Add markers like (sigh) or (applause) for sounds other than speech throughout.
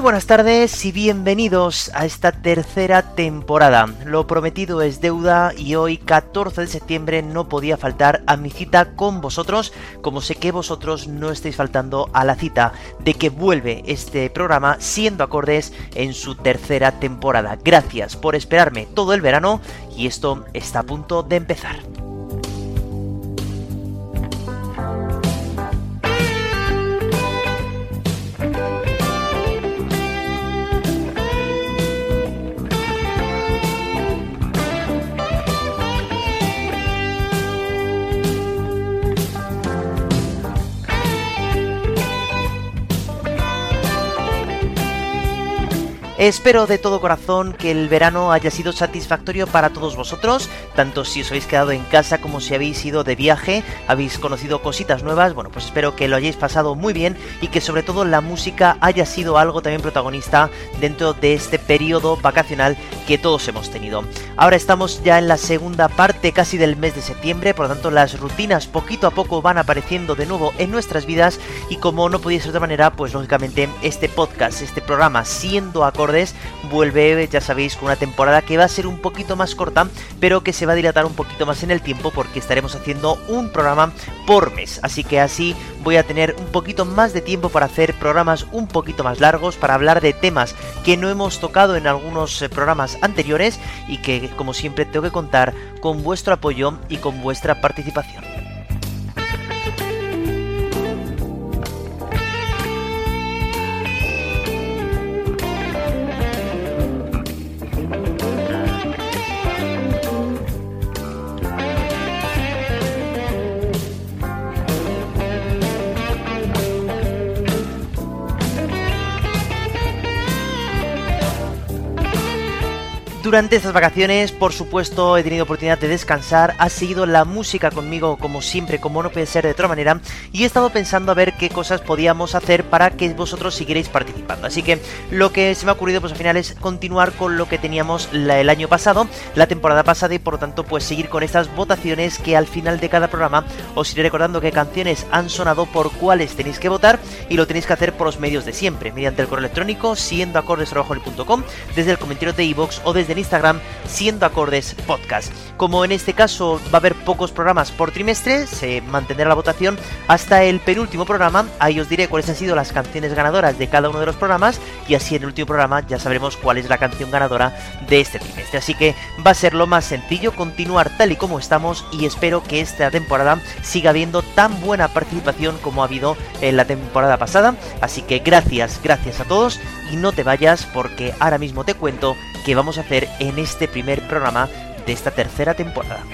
Muy buenas tardes y bienvenidos a esta tercera temporada. Lo prometido es deuda y hoy 14 de septiembre no podía faltar a mi cita con vosotros, como sé que vosotros no estáis faltando a la cita de que vuelve este programa siendo acordes en su tercera temporada. Gracias por esperarme todo el verano y esto está a punto de empezar. Espero de todo corazón que el verano haya sido satisfactorio para todos vosotros, tanto si os habéis quedado en casa como si habéis ido de viaje, habéis conocido cositas nuevas, bueno, pues espero que lo hayáis pasado muy bien y que sobre todo la música haya sido algo también protagonista dentro de este periodo vacacional que todos hemos tenido. Ahora estamos ya en la segunda parte casi del mes de septiembre, por lo tanto las rutinas poquito a poco van apareciendo de nuevo en nuestras vidas y como no podía ser de otra manera, pues lógicamente este podcast, este programa siendo acorde vuelve, ya sabéis, con una temporada que va a ser un poquito más corta, pero que se va a dilatar un poquito más en el tiempo porque estaremos haciendo un programa por mes. Así que así voy a tener un poquito más de tiempo para hacer programas un poquito más largos, para hablar de temas que no hemos tocado en algunos eh, programas anteriores y que, como siempre, tengo que contar con vuestro apoyo y con vuestra participación. Durante estas vacaciones, por supuesto, he tenido oportunidad de descansar, ha seguido la música conmigo como siempre, como no puede ser de otra manera, y he estado pensando a ver qué cosas podíamos hacer para que vosotros siguierais participando. Así que lo que se me ha ocurrido pues al final es continuar con lo que teníamos el año pasado, la temporada pasada, y por lo tanto pues seguir con estas votaciones que al final de cada programa os iré recordando qué canciones han sonado, por cuáles tenéis que votar, y lo tenéis que hacer por los medios de siempre, mediante el correo electrónico, siendo desde el comentario de iVoox o desde Instagram siendo acordes podcast. Como en este caso va a haber pocos programas por trimestre, se mantendrá la votación hasta el penúltimo programa. Ahí os diré cuáles han sido las canciones ganadoras de cada uno de los programas y así en el último programa ya sabremos cuál es la canción ganadora de este trimestre. Así que va a ser lo más sencillo continuar tal y como estamos y espero que esta temporada siga habiendo tan buena participación como ha habido en la temporada pasada. Así que gracias, gracias a todos y no te vayas porque ahora mismo te cuento qué vamos a hacer en este primer programa de esta tercera temporada.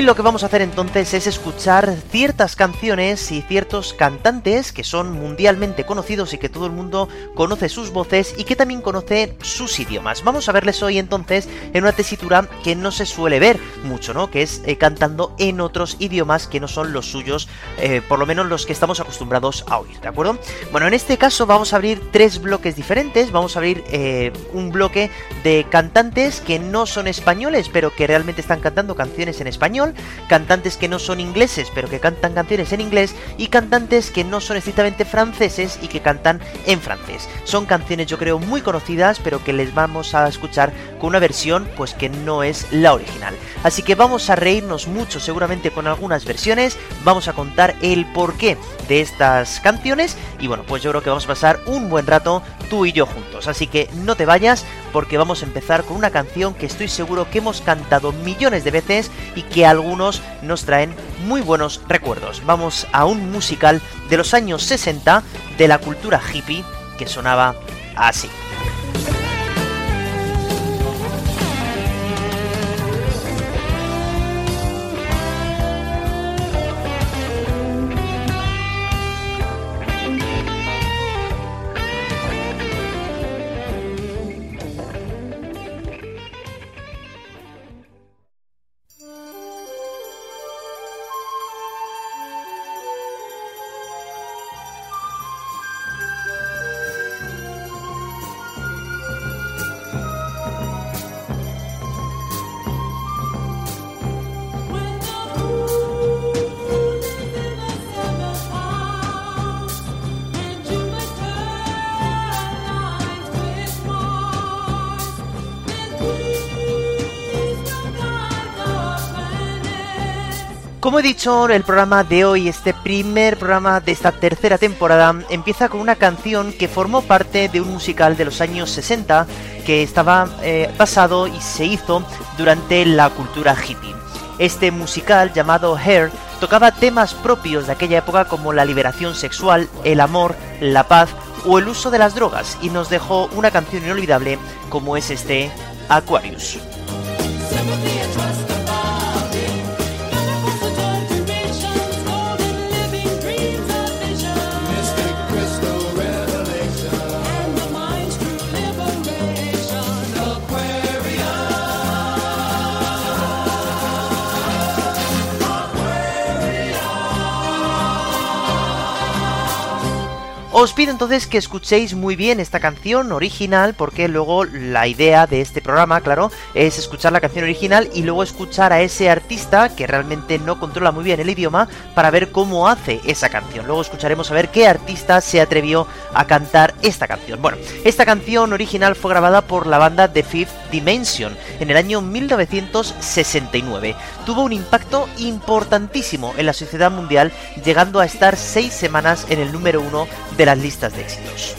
Hoy lo que vamos a hacer entonces es escuchar ciertas canciones y ciertos cantantes que son mundialmente conocidos y que todo el mundo conoce sus voces y que también conoce sus idiomas. Vamos a verles hoy entonces en una tesitura que no se suele ver mucho, ¿no? Que es eh, cantando en otros idiomas que no son los suyos, eh, por lo menos los que estamos acostumbrados a oír, ¿de acuerdo? Bueno, en este caso vamos a abrir tres bloques diferentes. Vamos a abrir eh, un bloque de cantantes que no son españoles, pero que realmente están cantando canciones en español cantantes que no son ingleses pero que cantan canciones en inglés y cantantes que no son estrictamente franceses y que cantan en francés. Son canciones yo creo muy conocidas pero que les vamos a escuchar con una versión pues que no es la original. Así que vamos a reírnos mucho seguramente con algunas versiones, vamos a contar el porqué de estas canciones y bueno pues yo creo que vamos a pasar un buen rato tú y yo juntos. Así que no te vayas porque vamos a empezar con una canción que estoy seguro que hemos cantado millones de veces y que algunos nos traen muy buenos recuerdos. Vamos a un musical de los años 60 de la cultura hippie que sonaba así. Dicho, el programa de hoy, este primer programa de esta tercera temporada, empieza con una canción que formó parte de un musical de los años 60 que estaba eh, basado y se hizo durante la cultura hippie. Este musical llamado Hair tocaba temas propios de aquella época como la liberación sexual, el amor, la paz o el uso de las drogas y nos dejó una canción inolvidable como es este Aquarius. Os pido entonces que escuchéis muy bien esta canción original, porque luego la idea de este programa, claro, es escuchar la canción original y luego escuchar a ese artista que realmente no controla muy bien el idioma para ver cómo hace esa canción. Luego escucharemos a ver qué artista se atrevió a cantar esta canción. Bueno, esta canción original fue grabada por la banda The Fifth Dimension en el año 1969. Tuvo un impacto importantísimo en la sociedad mundial, llegando a estar seis semanas en el número uno de la las listas de éxitos.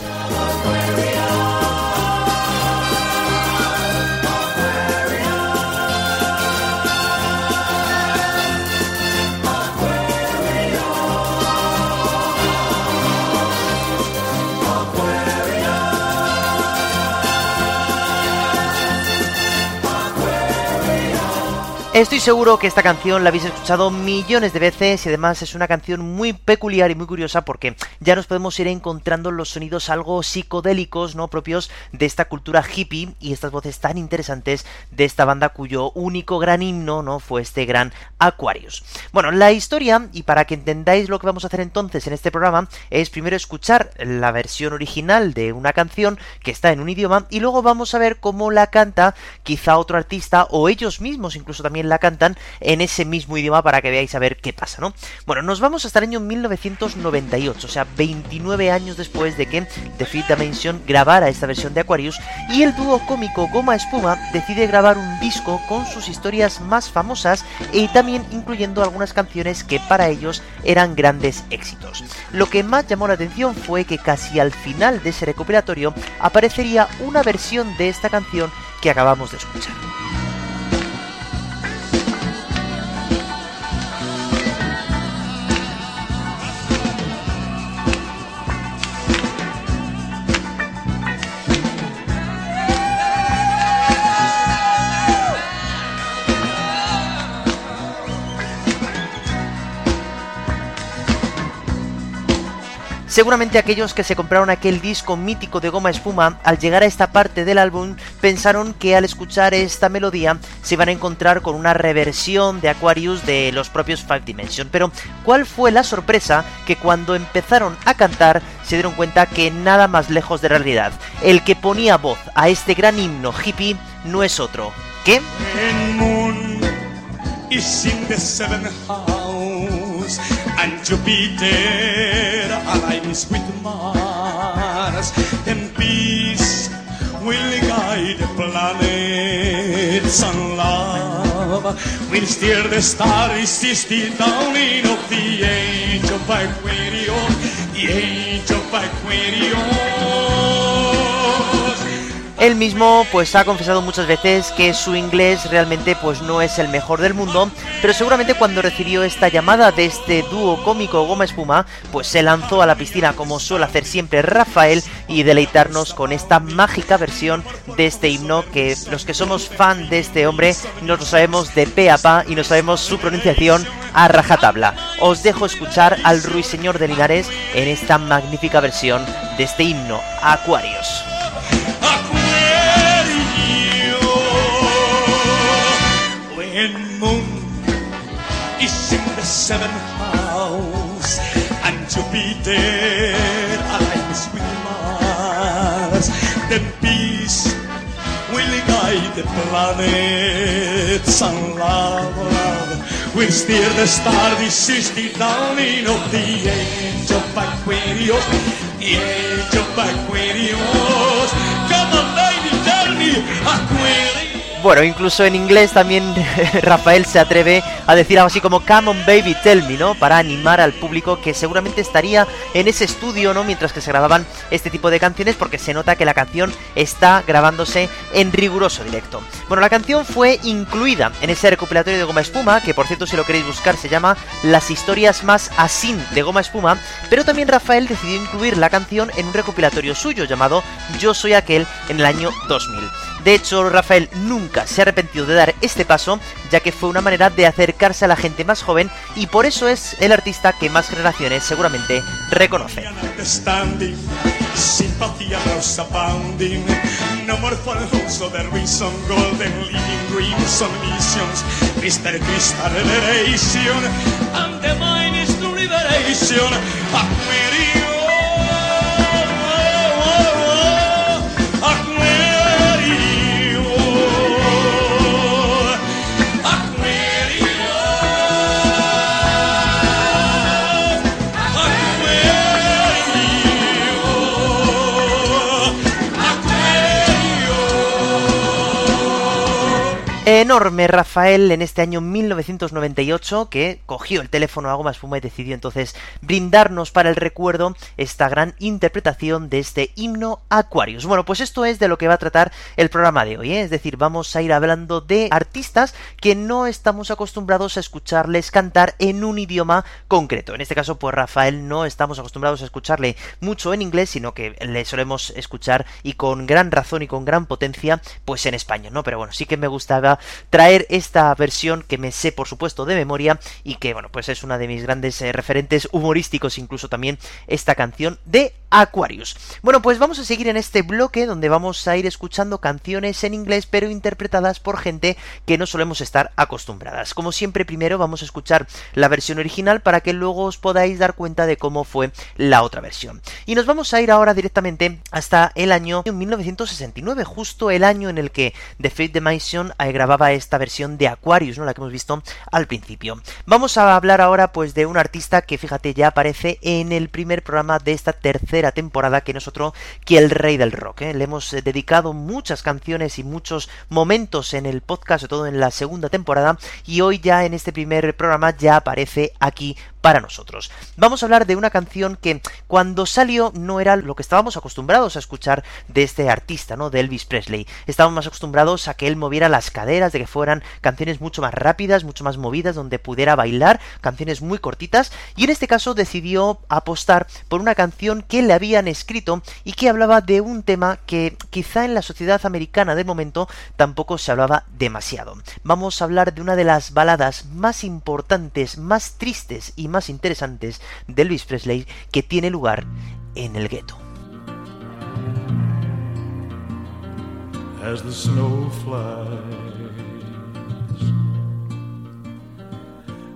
Estoy seguro que esta canción la habéis escuchado millones de veces y además es una canción muy peculiar y muy curiosa porque ya nos podemos ir encontrando los sonidos algo psicodélicos, ¿no? propios de esta cultura hippie y estas voces tan interesantes de esta banda cuyo único gran himno, ¿no? fue este gran Aquarius. Bueno, la historia y para que entendáis lo que vamos a hacer entonces en este programa es primero escuchar la versión original de una canción que está en un idioma y luego vamos a ver cómo la canta quizá otro artista o ellos mismos incluso también la cantan en ese mismo idioma para que veáis a ver qué pasa, ¿no? Bueno, nos vamos hasta el año 1998, o sea, 29 años después de que The Fifth Dimension grabara esta versión de Aquarius y el dúo cómico Goma Espuma decide grabar un disco con sus historias más famosas y también incluyendo algunas canciones que para ellos eran grandes éxitos. Lo que más llamó la atención fue que casi al final de ese recopilatorio aparecería una versión de esta canción que acabamos de escuchar. Seguramente aquellos que se compraron aquel disco mítico de goma espuma, al llegar a esta parte del álbum, pensaron que al escuchar esta melodía se iban a encontrar con una reversión de Aquarius de los propios Five Dimension. Pero, ¿cuál fue la sorpresa? Que cuando empezaron a cantar se dieron cuenta que nada más lejos de realidad. El que ponía voz a este gran himno hippie no es otro que... and Jupiter aligns with Mars. Then peace will guide the planets and love will steer the starry system down in of the age of Aquarius, the age of Aquarius. Él mismo pues ha confesado muchas veces que su inglés realmente pues no es el mejor del mundo, pero seguramente cuando recibió esta llamada de este dúo cómico Goma Espuma, pues se lanzó a la piscina como suele hacer siempre Rafael y deleitarnos con esta mágica versión de este himno que los que somos fan de este hombre nos lo sabemos de pe a pa y no sabemos su pronunciación a rajatabla. Os dejo escuchar al ruiseñor de Linares en esta magnífica versión de este himno Aquarius. seventh house, and to be Jupiter aligns with Mars. Then peace will guide the planets, and love, love will steer the starry system down in of the age of Aquarius, the age of Aquarius. Come on, lady, tell me, Aquarius. Bueno, incluso en inglés también (laughs) Rafael se atreve a decir algo así como Come on baby, tell me, ¿no? Para animar al público que seguramente estaría en ese estudio, ¿no? Mientras que se grababan este tipo de canciones porque se nota que la canción está grabándose en riguroso directo. Bueno, la canción fue incluida en ese recopilatorio de Goma Espuma, que por cierto si lo queréis buscar se llama Las historias más así de Goma Espuma, pero también Rafael decidió incluir la canción en un recopilatorio suyo llamado Yo soy aquel en el año 2000. De hecho, Rafael nunca se ha arrepentido de dar este paso, ya que fue una manera de acercarse a la gente más joven y por eso es el artista que más generaciones seguramente reconoce. Enorme Rafael en este año 1998 que cogió el teléfono a Goma Espuma y decidió entonces brindarnos para el recuerdo esta gran interpretación de este himno Aquarius. Bueno, pues esto es de lo que va a tratar el programa de hoy, ¿eh? es decir, vamos a ir hablando de artistas que no estamos acostumbrados a escucharles cantar en un idioma concreto. En este caso, pues Rafael no estamos acostumbrados a escucharle mucho en inglés, sino que le solemos escuchar y con gran razón y con gran potencia, pues en español, ¿no? Pero bueno, sí que me gustaba traer esta versión que me sé por supuesto de memoria y que bueno pues es una de mis grandes eh, referentes humorísticos incluso también esta canción de Aquarius. Bueno, pues vamos a seguir en este bloque donde vamos a ir escuchando canciones en inglés pero interpretadas por gente que no solemos estar acostumbradas. Como siempre, primero vamos a escuchar la versión original para que luego os podáis dar cuenta de cómo fue la otra versión. Y nos vamos a ir ahora directamente hasta el año 1969, justo el año en el que The Fate Dimension grababa esta versión de Aquarius, ¿no? La que hemos visto al principio. Vamos a hablar ahora pues de un artista que fíjate ya aparece en el primer programa de esta tercera temporada que nosotros que el rey del rock. ¿eh? Le hemos eh, dedicado muchas canciones y muchos momentos en el podcast, sobre todo en la segunda temporada, y hoy ya en este primer programa ya aparece aquí para nosotros. Vamos a hablar de una canción que cuando salió no era lo que estábamos acostumbrados a escuchar de este artista, ¿no? De Elvis Presley. Estábamos más acostumbrados a que él moviera las caderas, de que fueran canciones mucho más rápidas, mucho más movidas, donde pudiera bailar, canciones muy cortitas, y en este caso decidió apostar por una canción que le habían escrito y que hablaba de un tema que quizá en la sociedad americana del momento tampoco se hablaba demasiado. Vamos a hablar de una de las baladas más importantes, más tristes y más interesantes de Elvis Presley que tiene lugar en el gueto. As the snow flies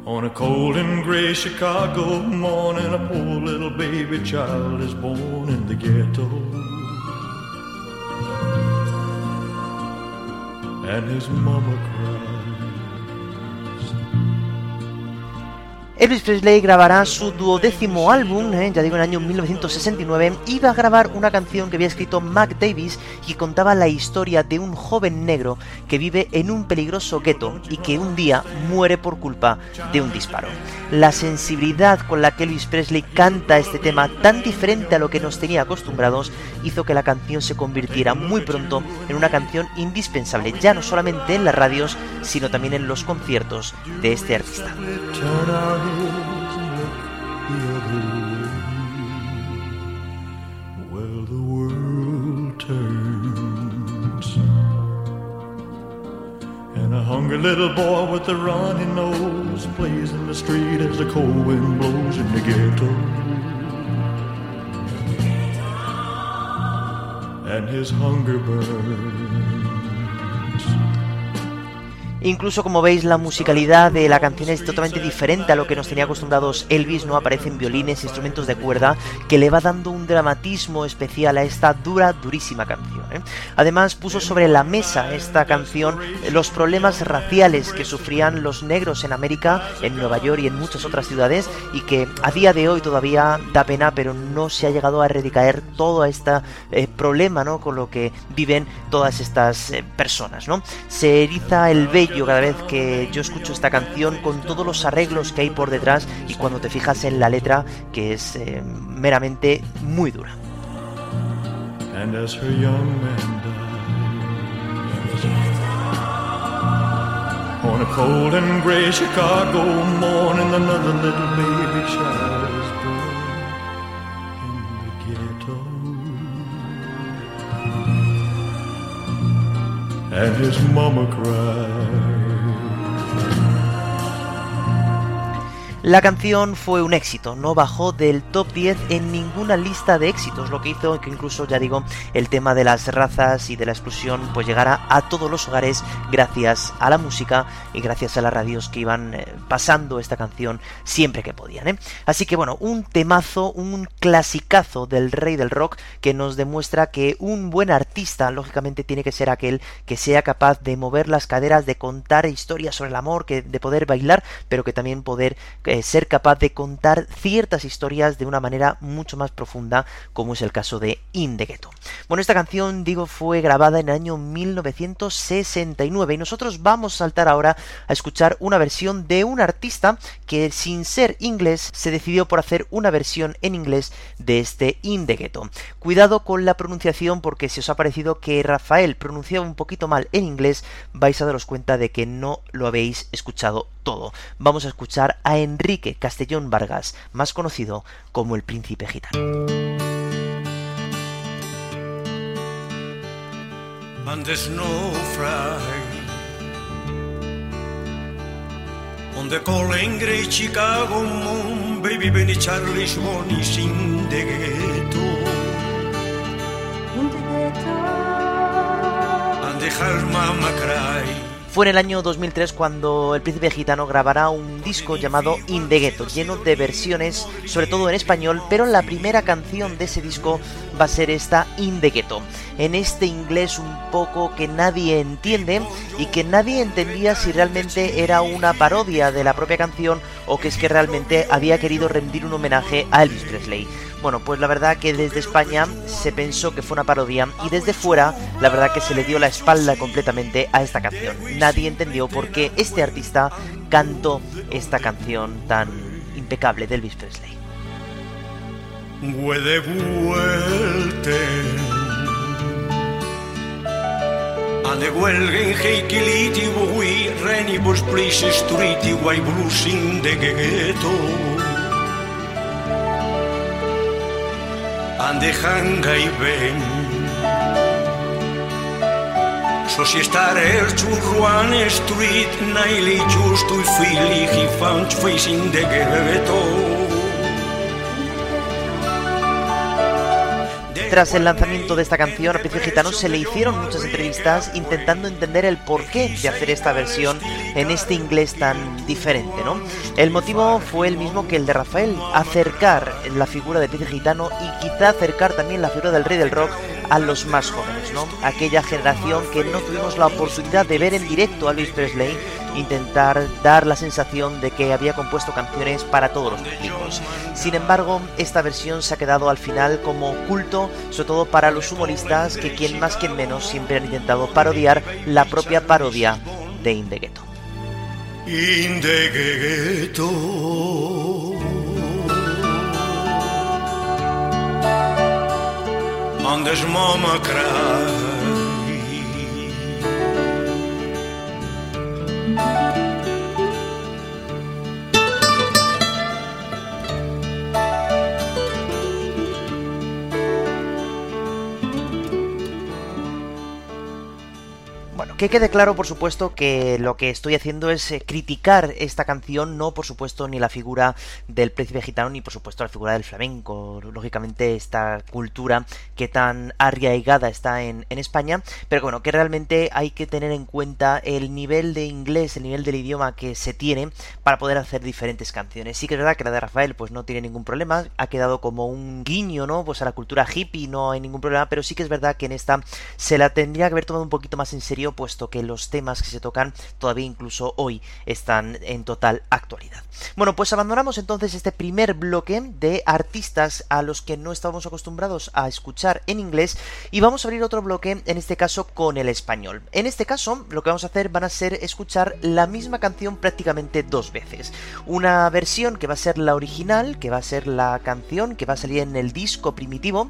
on a cold and gray Chicago morning, a poor little baby child is born in the ghetto. And his mama cries. Elvis Presley grabará su duodécimo álbum, eh, ya digo en el año 1969, iba a grabar una canción que había escrito Mac Davis y contaba la historia de un joven negro que vive en un peligroso gueto y que un día muere por culpa de un disparo. La sensibilidad con la que Elvis Presley canta este tema, tan diferente a lo que nos tenía acostumbrados, hizo que la canción se convirtiera muy pronto en una canción indispensable, ya no solamente en las radios, sino también en los conciertos de este artista. Look the other way. Well, the world turns. And a hungry little boy with a runny nose plays in the street as the cold wind blows in the ghetto. And his hunger burns. Incluso como veis la musicalidad de la canción es totalmente diferente a lo que nos tenía acostumbrados Elvis, ¿no? Aparecen violines, instrumentos de cuerda que le va dando un dramatismo especial a esta dura, durísima canción. ¿eh? Además puso sobre la mesa esta canción los problemas raciales que sufrían los negros en América, en Nueva York y en muchas otras ciudades y que a día de hoy todavía da pena, pero no se ha llegado a erradicar todo este eh, problema, ¿no? Con lo que viven todas estas eh, personas, ¿no? Se eriza el vello cada vez que yo escucho esta canción con todos los arreglos que hay por detrás y cuando te fijas en la letra que es eh, meramente muy dura. On a cold and gray Chicago morning, another little baby child is born in the ghetto. And his mama cried. La canción fue un éxito, no bajó del top 10 en ninguna lista de éxitos, lo que hizo que incluso, ya digo, el tema de las razas y de la exclusión pues llegara a todos los hogares gracias a la música y gracias a las radios que iban eh, pasando esta canción siempre que podían. ¿eh? Así que bueno, un temazo, un clasicazo del rey del rock que nos demuestra que un buen artista, lógicamente, tiene que ser aquel que sea capaz de mover las caderas, de contar historias sobre el amor, que, de poder bailar, pero que también poder... Eh, eh, ser capaz de contar ciertas historias de una manera mucho más profunda, como es el caso de In Bueno, esta canción, digo, fue grabada en el año 1969 y nosotros vamos a saltar ahora a escuchar una versión de un artista que sin ser inglés se decidió por hacer una versión en inglés de este In Cuidado con la pronunciación porque si os ha parecido que Rafael pronunciaba un poquito mal en inglés, vais a daros cuenta de que no lo habéis escuchado todo. Vamos a escuchar a Enrique Castellón Vargas, más conocido como el Príncipe Gitano. And there's no On the calling great Chicago moon, baby Benny Charlie's money in the ghetto. In the ghetto. And the mama cry. Fue en el año 2003 cuando el príncipe gitano grabará un disco llamado In the Ghetto, lleno de versiones, sobre todo en español, pero la primera canción de ese disco va a ser esta In the Ghetto, en este inglés un poco que nadie entiende y que nadie entendía si realmente era una parodia de la propia canción o que es que realmente había querido rendir un homenaje a Elvis Presley. Bueno, pues la verdad que desde España se pensó que fue una parodia y desde fuera la verdad que se le dio la espalda completamente a esta canción. Nadie entendió por qué este artista cantó esta canción tan impecable de Elvis Presley. I ben So si stare to Ruan Street Naili just to feel he found facing the ghetto Tras el lanzamiento de esta canción, a Pizzi Gitano se le hicieron muchas entrevistas intentando entender el porqué de hacer esta versión en este inglés tan diferente, ¿no? El motivo fue el mismo que el de Rafael, acercar la figura de Pizzi Gitano y quizá acercar también la figura del rey del rock a los más jóvenes, ¿no? Aquella generación que no tuvimos la oportunidad de ver en directo a Luis Presley intentar dar la sensación de que había compuesto canciones para todos los públicos. Sin embargo, esta versión se ha quedado al final como culto, sobre todo para los humoristas que quien más quien menos siempre han intentado parodiar la propia parodia de Indegueto. Indegueto. On this mama cry Música que quede claro, por supuesto, que lo que estoy haciendo es eh, criticar esta canción, no, por supuesto, ni la figura del príncipe gitano, ni, por supuesto, la figura del flamenco. Lógicamente, esta cultura que tan arraigada está en, en España, pero bueno, que realmente hay que tener en cuenta el nivel de inglés, el nivel del idioma que se tiene para poder hacer diferentes canciones. Sí que es verdad que la de Rafael, pues no tiene ningún problema, ha quedado como un guiño, ¿no? Pues a la cultura hippie, no hay ningún problema, pero sí que es verdad que en esta se la tendría que haber tomado un poquito más en serio, puesto que los temas que se tocan todavía incluso hoy están en total actualidad. Bueno, pues abandonamos entonces este primer bloque de artistas a los que no estábamos acostumbrados a escuchar en inglés y vamos a abrir otro bloque, en este caso con el español. En este caso, lo que vamos a hacer van a ser escuchar la misma canción prácticamente dos veces. Una versión que va a ser la original, que va a ser la canción que va a salir en el disco primitivo,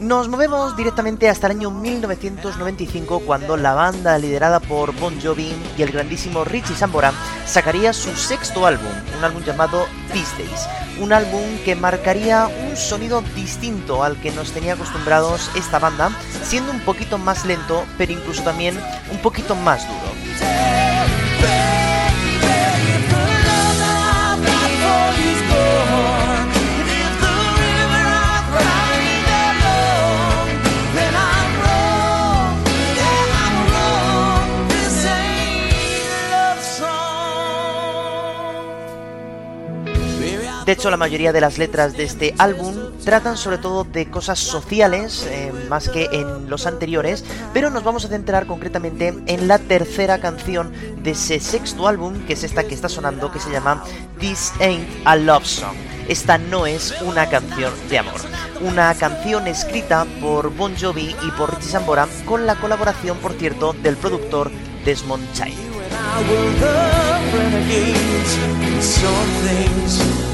Nos movemos directamente hasta el año 1995 cuando la banda liderada por Bon Jovi y el grandísimo Richie Sambora sacaría su sexto álbum, un álbum llamado These Days, un álbum que marcaría un sonido distinto al que nos tenía acostumbrados esta banda, siendo un poquito más lento, pero incluso también un poquito más duro. Lord. De hecho, la mayoría de las letras de este álbum tratan sobre todo de cosas sociales, eh, más que en los anteriores, pero nos vamos a centrar concretamente en la tercera canción de ese sexto álbum, que es esta que está sonando, que se llama This Ain't a Love Song. Esta no es una canción de amor. Una canción escrita por Bon Jovi y por Richie Sambora, con la colaboración, por cierto, del productor Desmond Child.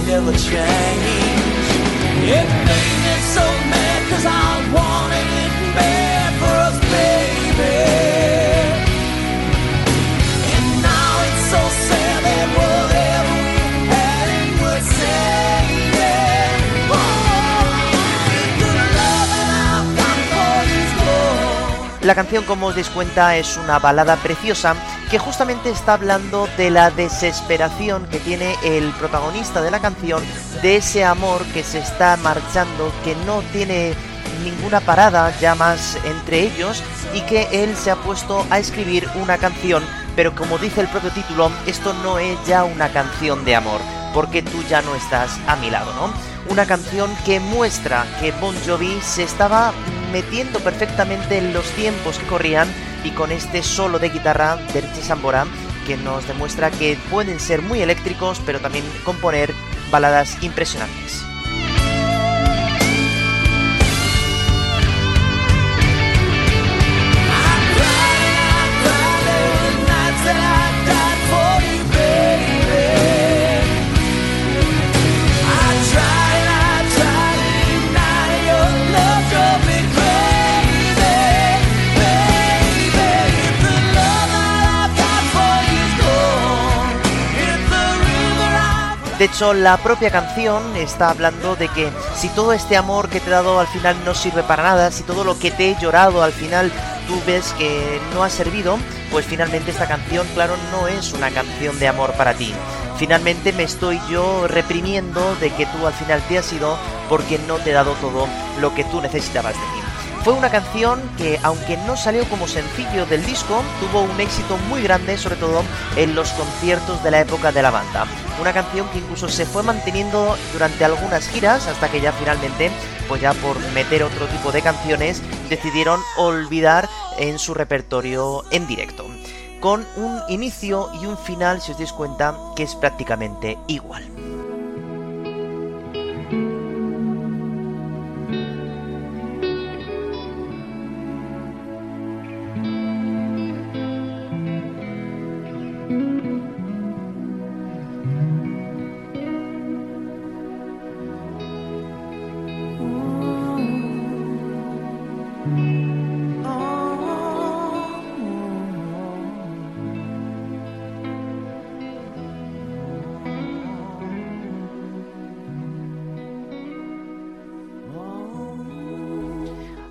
Change. La canción, como os dais cuenta, es una balada preciosa que justamente está hablando de la desesperación que tiene el protagonista de la canción, de ese amor que se está marchando, que no tiene ninguna parada ya más entre ellos y que él se ha puesto a escribir una canción, pero como dice el propio título, esto no es ya una canción de amor, porque tú ya no estás a mi lado, ¿no? Una canción que muestra que Bon Jovi se estaba metiendo perfectamente en los tiempos que corrían y con este solo de guitarra de Richie Sambora que nos demuestra que pueden ser muy eléctricos pero también componer baladas impresionantes. De hecho, la propia canción está hablando de que si todo este amor que te he dado al final no sirve para nada, si todo lo que te he llorado al final tú ves que no ha servido, pues finalmente esta canción, claro, no es una canción de amor para ti. Finalmente me estoy yo reprimiendo de que tú al final te has ido porque no te he dado todo lo que tú necesitabas de mí. Fue una canción que, aunque no salió como sencillo del disco, tuvo un éxito muy grande, sobre todo en los conciertos de la época de la banda. Una canción que incluso se fue manteniendo durante algunas giras hasta que ya finalmente, pues ya por meter otro tipo de canciones, decidieron olvidar en su repertorio en directo. Con un inicio y un final, si os dais cuenta, que es prácticamente igual.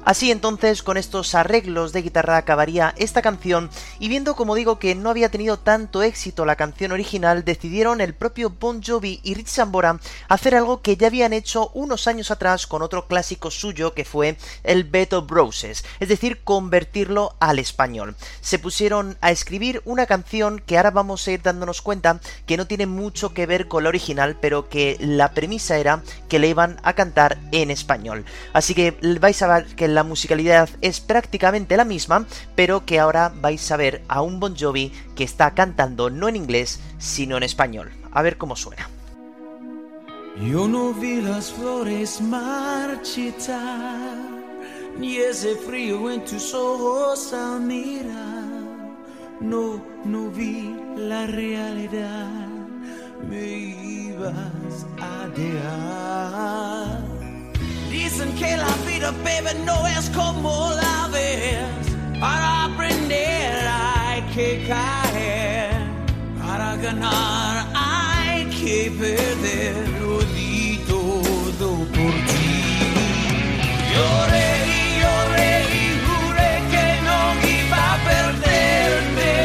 Así entonces, con estos arreglos de guitarra acabaría esta canción y viendo como digo que no había tenido tanto éxito la canción original, decidieron el propio Bon Jovi y Rich Sambora hacer algo que ya habían hecho unos años atrás con otro clásico suyo que fue el Bed of Roses, es decir, convertirlo al español. Se pusieron a escribir una canción que ahora vamos a ir dándonos cuenta que no tiene mucho que ver con la original, pero que la premisa era que le iban a cantar en español. Así que vais a ver que la musicalidad es prácticamente la misma, pero que ahora vais a ver a un Bon Jovi que está cantando no en inglés, sino en español. A ver cómo suena. Yo no vi las flores ni ese frío en tus ojos al mirar. No vi la realidad, me ibas a dejar. Dicen que la vida, baby, no es como la ves. Para aprender hay que caer. Para ganar hay que perder. Lo di todo por ti. Lloré y lloré y juré que no iba a perderme.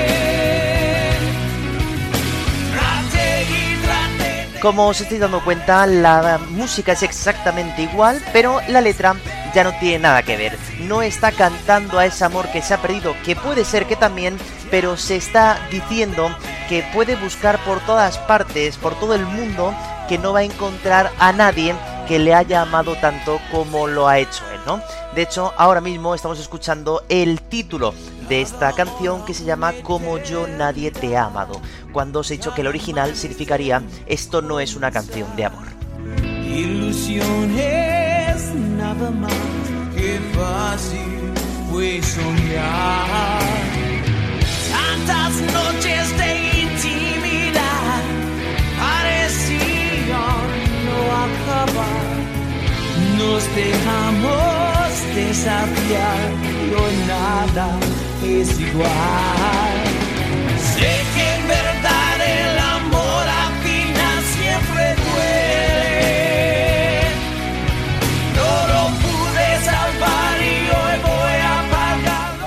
Como os estáis dando cuenta, la música es exactamente igual, pero la letra ya no tiene nada que ver. No está cantando a ese amor que se ha perdido, que puede ser que también, pero se está diciendo que puede buscar por todas partes, por todo el mundo, que no va a encontrar a nadie que le haya amado tanto como lo ha hecho él, ¿no? De hecho, ahora mismo estamos escuchando el título de esta canción que se llama Como yo nadie te ha amado, cuando os he dicho que el original significaría Esto no es una canción de amor. Ilusiones nada más que fácil fue soñar. Tantas noches de intimidad parecían no acabar. Nos dejamos desafiar hoy nada es igual. Sé que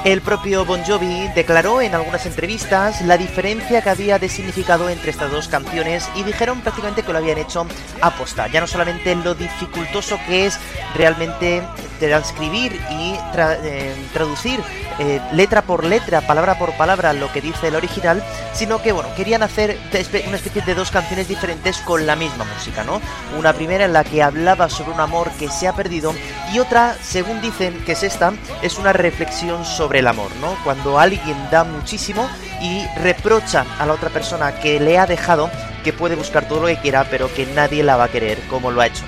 El propio Bon Jovi declaró en algunas entrevistas la diferencia que había de significado entre estas dos canciones y dijeron prácticamente que lo habían hecho aposta. Ya no solamente lo dificultoso que es realmente transcribir y eh, traducir eh, letra por letra, palabra por palabra lo que dice el original, sino que bueno, querían hacer una especie de dos canciones diferentes con la misma música, ¿no? Una primera en la que hablaba sobre un amor que se ha perdido y otra, según dicen que es esta, es una reflexión sobre el amor, ¿no? Cuando alguien da muchísimo y reprocha a la otra persona que le ha dejado, que puede buscar todo lo que quiera, pero que nadie la va a querer como lo ha hecho.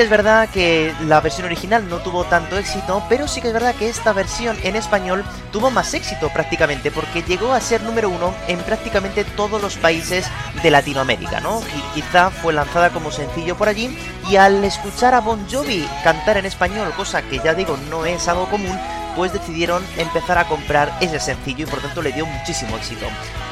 Es verdad que la versión original no tuvo tanto éxito, pero sí que es verdad que esta versión en español tuvo más éxito prácticamente, porque llegó a ser número uno en prácticamente todos los países de Latinoamérica, ¿no? Y quizá fue lanzada como sencillo por allí, y al escuchar a Bon Jovi cantar en español, cosa que ya digo no es algo común, pues decidieron empezar a comprar ese sencillo y por tanto le dio muchísimo éxito.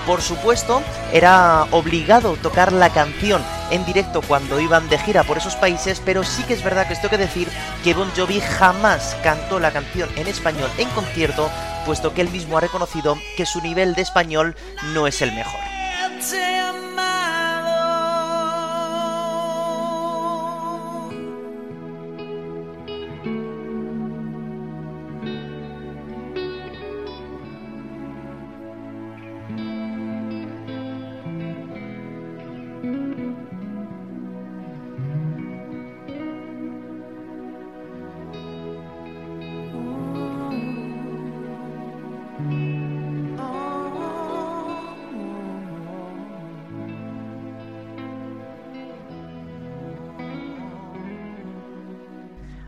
Por supuesto, era obligado tocar la canción en directo cuando iban de gira por esos países, pero sí que es verdad que esto que decir que Bon Jovi jamás cantó la canción en español en concierto, puesto que él mismo ha reconocido que su nivel de español no es el mejor.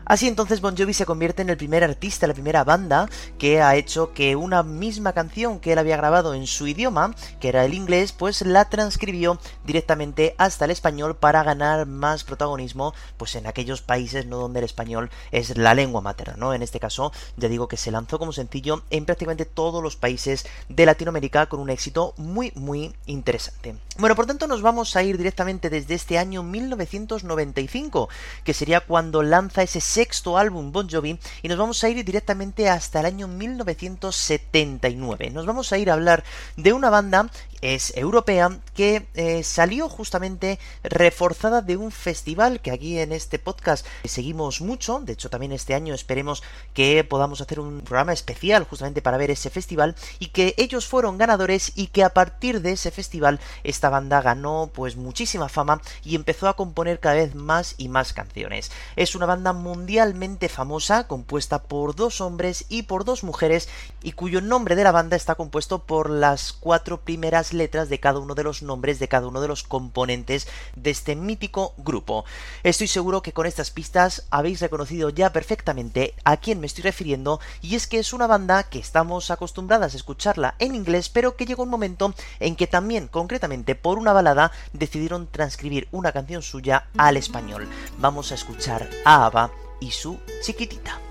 Así entonces Bon Jovi se convierte en el primer artista, la primera banda que ha hecho que una misma canción que él había grabado en su idioma, que era el inglés, pues la transcribió directamente hasta el español para ganar más protagonismo pues en aquellos países no donde el español es la lengua materna, ¿no? En este caso, ya digo que se lanzó como sencillo en prácticamente todos los países de Latinoamérica con un éxito muy muy interesante. Bueno, por tanto nos vamos a ir directamente desde este año 1995, que sería cuando lanza ese sexto álbum Bon Jovi, y nos vamos a ir directamente hasta el año 1979. Nos vamos a ir a hablar de una banda es europea que eh, salió justamente reforzada de un festival que aquí en este podcast seguimos mucho. De hecho también este año esperemos que podamos hacer un programa especial justamente para ver ese festival y que ellos fueron ganadores y que a partir de ese festival esta banda ganó pues muchísima fama y empezó a componer cada vez más y más canciones. Es una banda mundialmente famosa compuesta por dos hombres y por dos mujeres y cuyo nombre de la banda está compuesto por las cuatro primeras letras de cada uno de los nombres de cada uno de los componentes de este mítico grupo. Estoy seguro que con estas pistas habéis reconocido ya perfectamente a quién me estoy refiriendo y es que es una banda que estamos acostumbradas a escucharla en inglés pero que llegó un momento en que también concretamente por una balada decidieron transcribir una canción suya al español. Vamos a escuchar a Ava y su chiquitita. Chiquitita,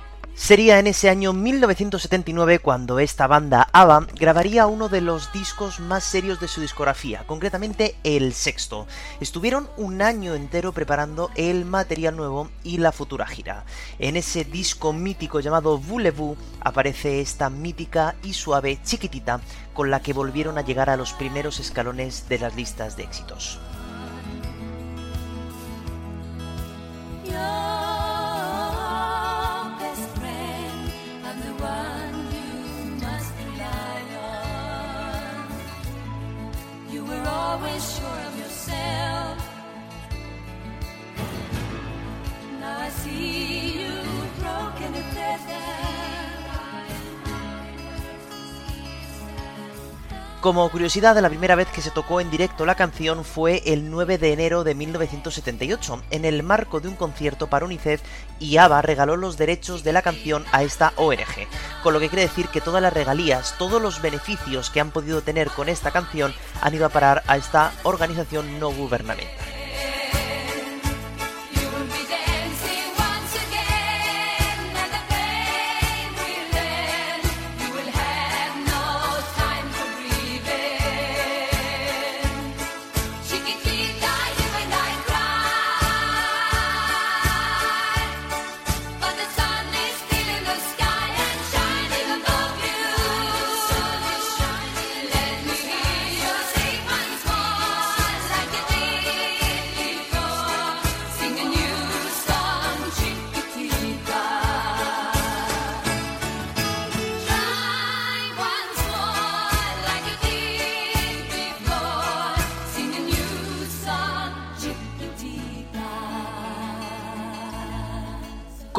Sería en ese año 1979 cuando esta banda ABBA grabaría uno de los discos más serios de su discografía, concretamente el sexto. Estuvieron un año entero preparando el material nuevo y la futura gira. En ese disco mítico llamado Voulez-vous aparece esta mítica y suave chiquitita con la que volvieron a llegar a los primeros escalones de las listas de éxitos. Como curiosidad, la primera vez que se tocó en directo la canción fue el 9 de enero de 1978, en el marco de un concierto para UNICEF y ABBA regaló los derechos de la canción a esta ORG, con lo que quiere decir que todas las regalías, todos los beneficios que han podido tener con esta canción han ido a parar a esta organización no gubernamental.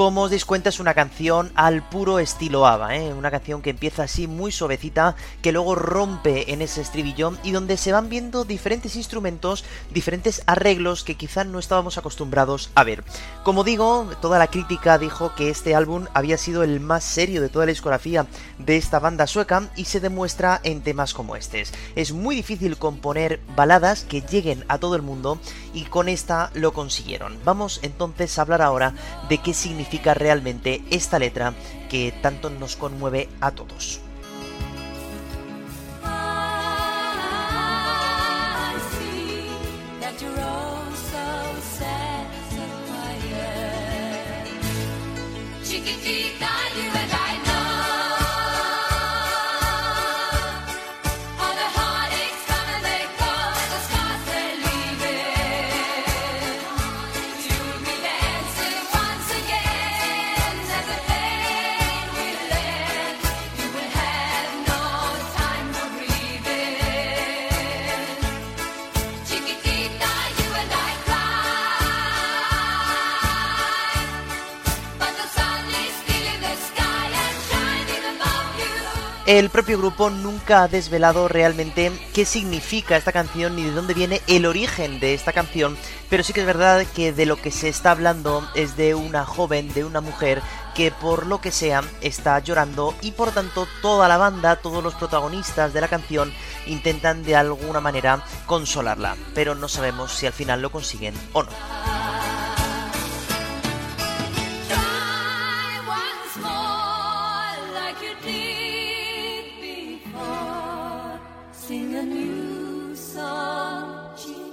Como os dais cuenta es una canción al puro estilo ABBA, ¿eh? una canción que empieza así muy suavecita, que luego rompe en ese estribillo y donde se van viendo diferentes instrumentos, diferentes arreglos que quizá no estábamos acostumbrados a ver. Como digo, toda la crítica dijo que este álbum había sido el más serio de toda la discografía de esta banda sueca y se demuestra en temas como este. Es muy difícil componer baladas que lleguen a todo el mundo y con esta lo consiguieron. Vamos entonces a hablar ahora de qué significa realmente esta letra que tanto nos conmueve a todos. El propio grupo nunca ha desvelado realmente qué significa esta canción ni de dónde viene el origen de esta canción, pero sí que es verdad que de lo que se está hablando es de una joven, de una mujer que por lo que sea está llorando y por tanto toda la banda, todos los protagonistas de la canción intentan de alguna manera consolarla, pero no sabemos si al final lo consiguen o no. New song, chiquitita.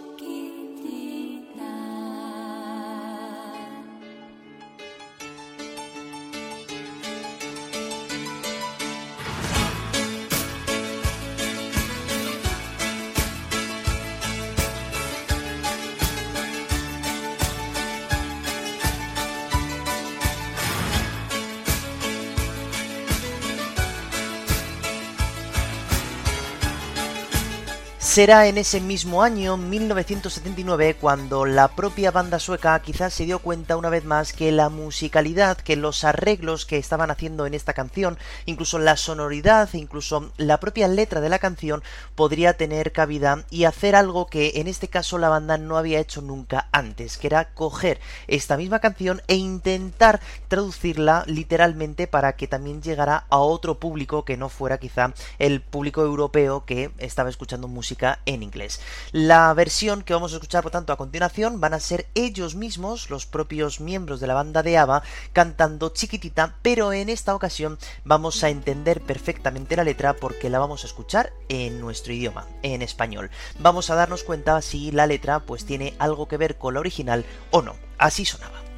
Será en ese mismo año, 1979, cuando la propia banda sueca quizás se dio cuenta una vez más que la musicalidad, que los arreglos que estaban haciendo en esta canción, incluso la sonoridad, incluso la propia letra de la canción, podría tener cabida y hacer algo que en este caso la banda no había hecho nunca antes, que era coger esta misma canción e intentar traducirla literalmente para que también llegara a otro público que no fuera quizá el público europeo que estaba escuchando música en inglés. La versión que vamos a escuchar por tanto a continuación van a ser ellos mismos, los propios miembros de la banda de ABBA, cantando chiquitita, pero en esta ocasión vamos a entender perfectamente la letra porque la vamos a escuchar en nuestro idioma, en español. Vamos a darnos cuenta si la letra pues tiene algo que ver con la original o no. Así sonaba.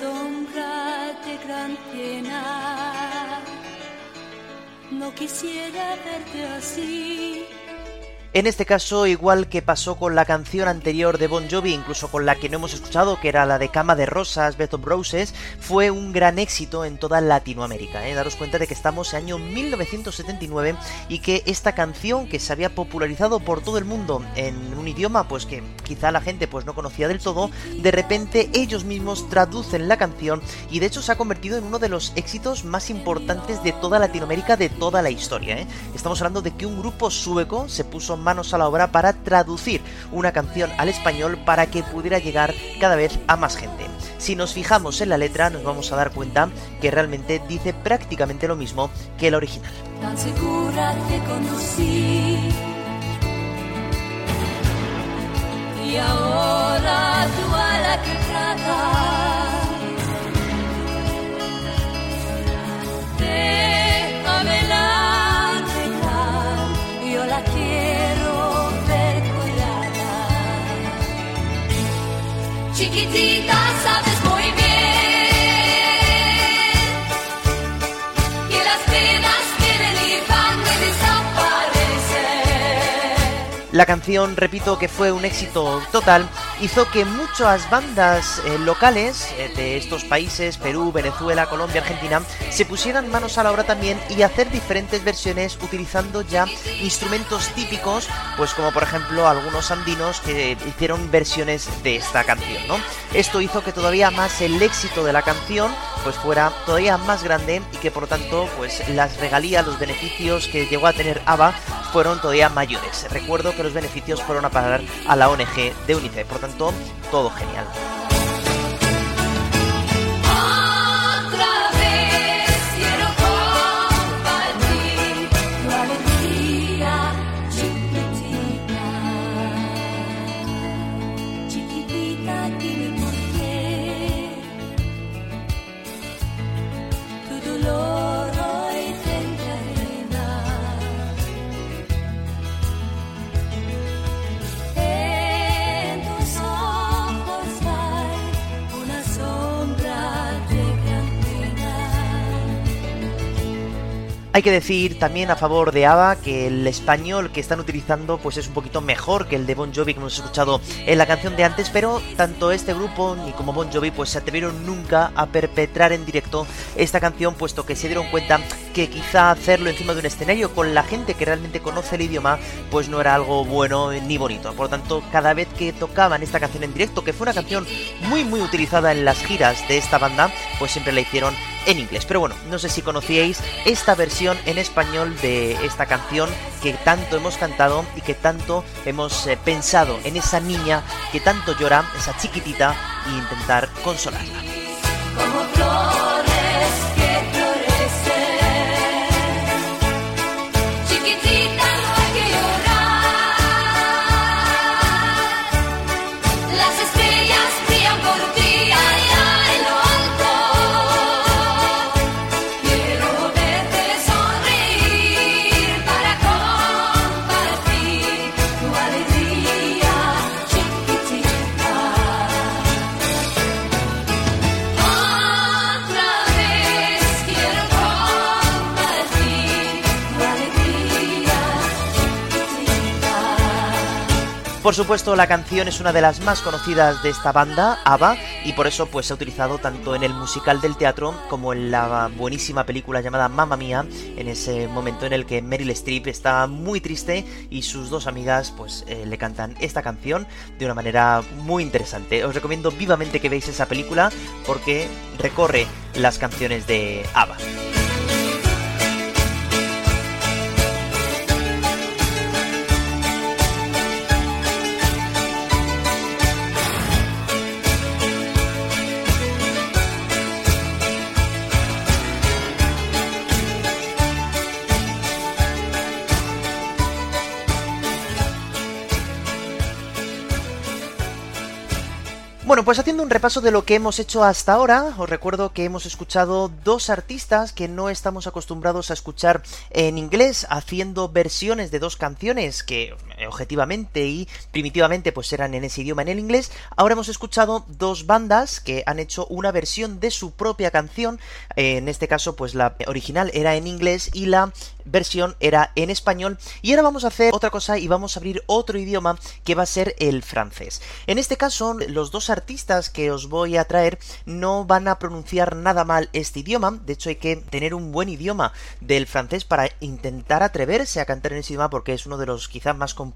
Sombra de gran pena. No quisiera verte así. En este caso, igual que pasó con la canción anterior de Bon Jovi, incluso con la que no hemos escuchado, que era la de Cama de Rosas, Bed of Roses, fue un gran éxito en toda Latinoamérica. ¿eh? Daros cuenta de que estamos en año 1979 y que esta canción, que se había popularizado por todo el mundo en un idioma pues que quizá la gente pues no conocía del todo, de repente ellos mismos traducen la canción y de hecho se ha convertido en uno de los éxitos más importantes de toda Latinoamérica de toda la historia. ¿eh? Estamos hablando de que un grupo sueco se puso manos a la obra para traducir una canción al español para que pudiera llegar cada vez a más gente. Si nos fijamos en la letra nos vamos a dar cuenta que realmente dice prácticamente lo mismo que el original. tan segura te. Y ahora tú a la que tratas, La canción, repito, que fue un éxito total, hizo que muchas bandas eh, locales eh, de estos países, Perú, Venezuela, Colombia, Argentina, se pusieran manos a la obra también y hacer diferentes versiones utilizando ya instrumentos típicos, pues como por ejemplo algunos andinos que hicieron versiones de esta canción. Esto hizo que todavía más el éxito de la canción pues fuera todavía más grande y que por lo tanto pues las regalías, los beneficios que llegó a tener ABBA fueron todavía mayores. Recuerdo que los beneficios fueron a pagar a la ONG de UNICEF, todo genial. Hay que decir también a favor de ABBA que el español que están utilizando pues es un poquito mejor que el de Bon Jovi que hemos escuchado en la canción de antes, pero tanto este grupo ni como Bon Jovi pues se atrevieron nunca a perpetrar en directo esta canción puesto que se dieron cuenta que quizá hacerlo encima de un escenario con la gente que realmente conoce el idioma pues no era algo bueno ni bonito. Por lo tanto, cada vez que tocaban esta canción en directo, que fue una canción muy muy utilizada en las giras de esta banda, pues siempre la hicieron en inglés. Pero bueno, no sé si conocíais esta versión en español de esta canción que tanto hemos cantado y que tanto hemos eh, pensado en esa niña que tanto llora, esa chiquitita, e intentar consolarla. como Por supuesto, la canción es una de las más conocidas de esta banda, ABBA, y por eso pues se ha utilizado tanto en el musical del teatro como en la buenísima película llamada Mamma Mía, en ese momento en el que Meryl Streep está muy triste y sus dos amigas pues eh, le cantan esta canción de una manera muy interesante. Os recomiendo vivamente que veáis esa película porque recorre las canciones de ABBA. Pues haciendo un repaso de lo que hemos hecho hasta ahora, os recuerdo que hemos escuchado dos artistas que no estamos acostumbrados a escuchar en inglés, haciendo versiones de dos canciones que objetivamente y primitivamente pues eran en ese idioma en el inglés. Ahora hemos escuchado dos bandas que han hecho una versión de su propia canción, eh, en este caso pues la original era en inglés y la versión era en español. Y ahora vamos a hacer otra cosa y vamos a abrir otro idioma que va a ser el francés. En este caso, los dos artistas que os voy a traer no van a pronunciar nada mal este idioma. De hecho, hay que tener un buen idioma del francés para intentar atreverse a cantar en ese idioma porque es uno de los quizás más complicados,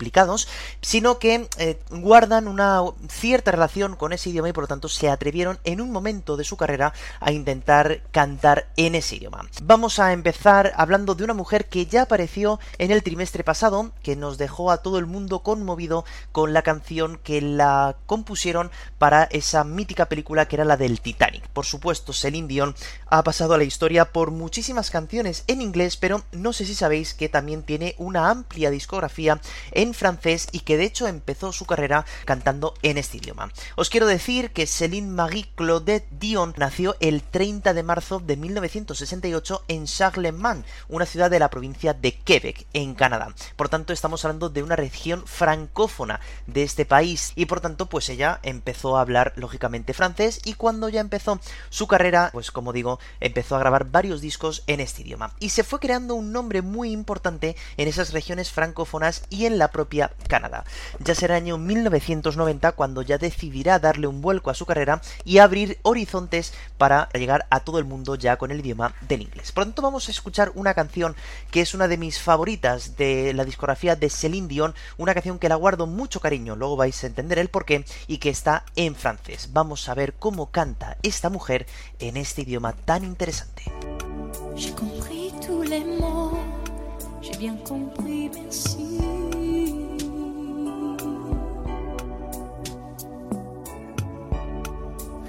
sino que eh, guardan una cierta relación con ese idioma y por lo tanto se atrevieron en un momento de su carrera a intentar cantar en ese idioma. Vamos a empezar hablando de una mujer que ya apareció en el trimestre pasado, que nos dejó a todo el mundo conmovido con la canción que la compusieron para esa mítica película que era la del Titanic. Por supuesto, Celine Dion ha pasado a la historia por muchísimas canciones en inglés, pero no sé si sabéis que también tiene una amplia discografía en francés y que de hecho empezó su carrera cantando en este idioma. Os quiero decir que Céline Marie Claudette Dion nació el 30 de marzo de 1968 en Charlemagne, una ciudad de la provincia de Quebec, en Canadá. Por tanto, estamos hablando de una región francófona de este país y por tanto, pues ella empezó a hablar lógicamente francés y cuando ya empezó su carrera, pues como digo, empezó a grabar varios discos en este idioma y se fue creando un nombre muy importante en esas regiones francófonas y en la propia Canadá. Ya será año 1990 cuando ya decidirá darle un vuelco a su carrera y abrir horizontes para llegar a todo el mundo ya con el idioma del inglés. Por lo tanto, vamos a escuchar una canción que es una de mis favoritas de la discografía de Celine Dion, una canción que la guardo mucho cariño, luego vais a entender el porqué, y que está en francés. Vamos a ver cómo canta esta mujer en este idioma tan interesante.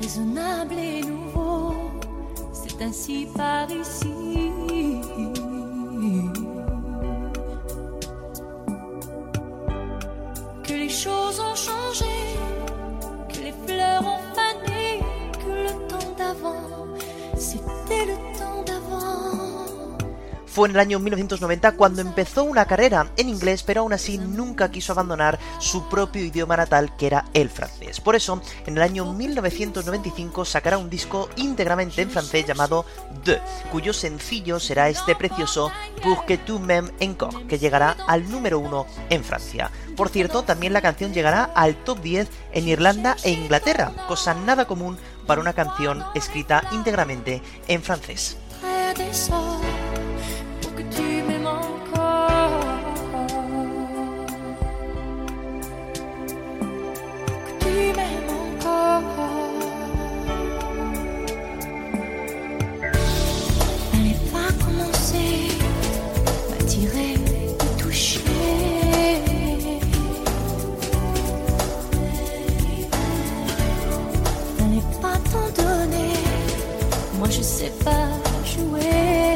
Raisonnable et nouveau, c'est ainsi par ici. Que les choses ont changé, que les fleurs ont fané, que le temps d'avant, c'était le temps. Fue en el año 1990 cuando empezó una carrera en inglés, pero aún así nunca quiso abandonar su propio idioma natal, que era el francés. Por eso, en el año 1995 sacará un disco íntegramente en francés llamado De, cuyo sencillo será este precioso Pour que tu m'aimes encore, que llegará al número uno en Francia. Por cierto, también la canción llegará al top 10 en Irlanda e Inglaterra, cosa nada común para una canción escrita íntegramente en francés. Moi je sais pas jouer.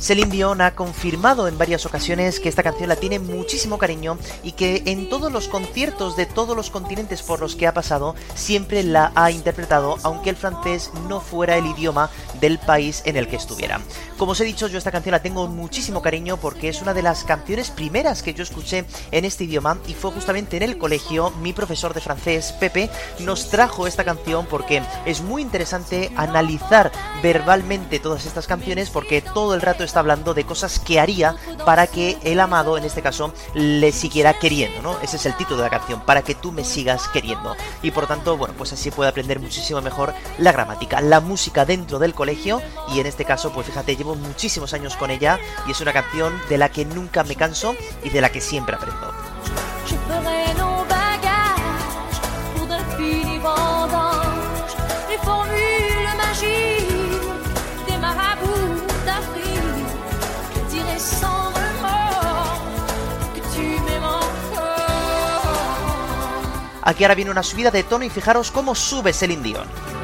Celine Dion ha confirmado en varias ocasiones que esta canción la tiene muchísimo cariño y que en todos los conciertos de todos los continentes por los que ha pasado siempre la ha interpretado aunque el francés no fuera el idioma del país en el que estuviera. Como os he dicho, yo esta canción la tengo muchísimo cariño porque es una de las canciones primeras que yo escuché en este idioma y fue justamente en el colegio mi profesor de francés, Pepe, nos trajo esta canción porque es muy interesante analizar verbalmente todas estas canciones porque todo el rato está hablando de cosas que haría para que el amado, en este caso, le siguiera queriendo, ¿no? Ese es el título de la canción, para que tú me sigas queriendo. Y por tanto, bueno, pues así puede aprender muchísimo mejor la gramática, la música dentro del colegio y en este caso, pues fíjate, llevo muchísimos años con ella y es una canción de la que nunca me canso y de la que siempre aprendo. Aquí ahora viene una subida de tono y fijaros cómo sube Celine Dion.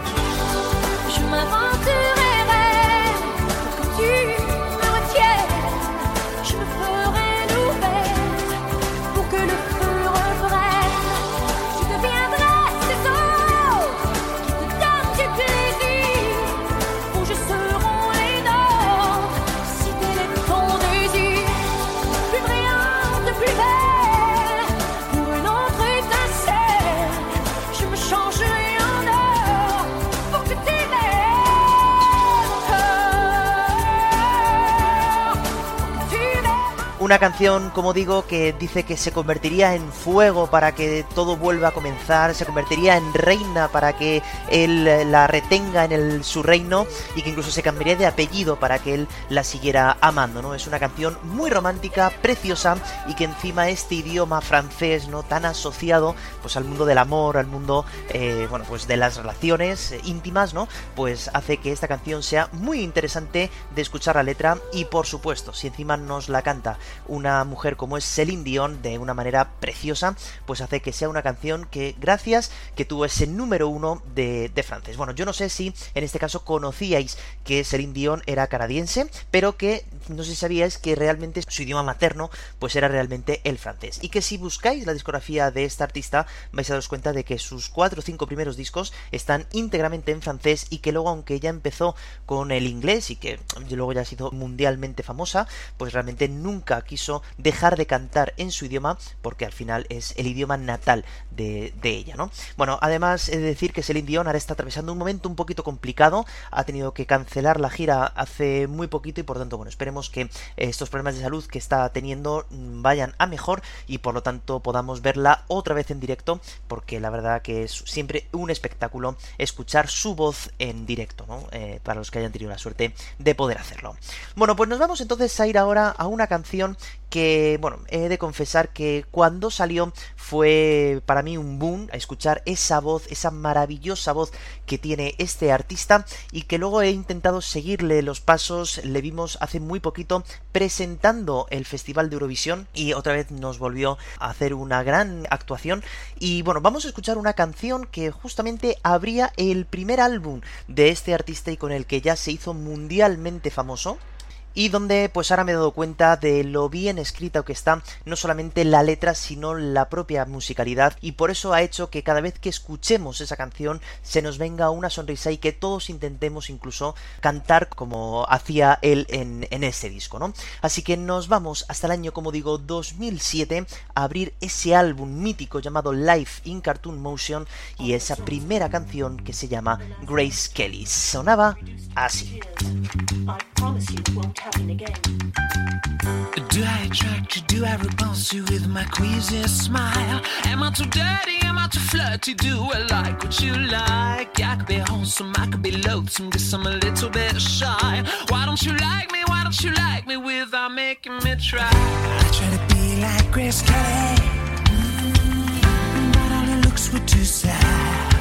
Una canción, como digo, que dice que se convertiría en fuego para que todo vuelva a comenzar, se convertiría en reina para que él la retenga en el, su reino y que incluso se cambiaría de apellido para que él la siguiera amando, ¿no? Es una canción muy romántica, preciosa y que encima este idioma francés, ¿no? Tan asociado pues al mundo del amor, al mundo, eh, bueno, pues de las relaciones eh, íntimas, ¿no? Pues hace que esta canción sea muy interesante de escuchar la letra y por supuesto, si encima nos la canta una mujer como es Celine Dion de una manera preciosa, pues hace que sea una canción que gracias que tuvo ese número uno de, de francés. Bueno, yo no sé si en este caso conocíais que Celine Dion era canadiense, pero que no sé si sabíais que realmente su idioma materno pues era realmente el francés. Y que si buscáis la discografía de esta artista vais a daros cuenta de que sus cuatro o cinco primeros discos están íntegramente en francés y que luego aunque ya empezó con el inglés y que luego ya ha sido mundialmente famosa, pues realmente nunca quiso dejar de cantar en su idioma porque al final es el idioma natal de, ella, ¿no? Bueno, además he de decir que Celine Dion está atravesando un momento un poquito complicado, ha tenido que cancelar la gira hace muy poquito y por tanto, bueno, esperemos que estos problemas de salud que está teniendo mm, vayan a mejor y por lo tanto podamos verla otra vez en directo porque la verdad que es siempre un espectáculo escuchar su voz en directo, ¿no? Eh, para los que hayan tenido la suerte de poder hacerlo. Bueno, pues nos vamos entonces a ir ahora a una canción que, bueno, he de confesar que cuando salió fue para mí un boom a escuchar esa voz, esa maravillosa voz que tiene este artista y que luego he intentado seguirle los pasos, le vimos hace muy poquito presentando el Festival de Eurovisión y otra vez nos volvió a hacer una gran actuación. Y bueno, vamos a escuchar una canción que justamente abría el primer álbum de este artista y con el que ya se hizo mundialmente famoso y donde pues ahora me he dado cuenta de lo bien escrita que está no solamente la letra sino la propia musicalidad y por eso ha hecho que cada vez que escuchemos esa canción se nos venga una sonrisa y que todos intentemos incluso cantar como hacía él en, en ese disco, ¿no? Así que nos vamos hasta el año, como digo, 2007 a abrir ese álbum mítico llamado Life in Cartoon Motion y esa primera canción que se llama Grace Kelly. Sonaba así. Promise you it won't happen again. Do I attract you? Do I repulse you with my queasy smile? Am I too dirty? Am I too flirty? Do I like what you like? I could be wholesome, I could be loathsome, guess I'm a little bit shy. Why don't you like me? Why don't you like me without making me try? I try to be like Grace Kelly, mm, but all her looks were too sad.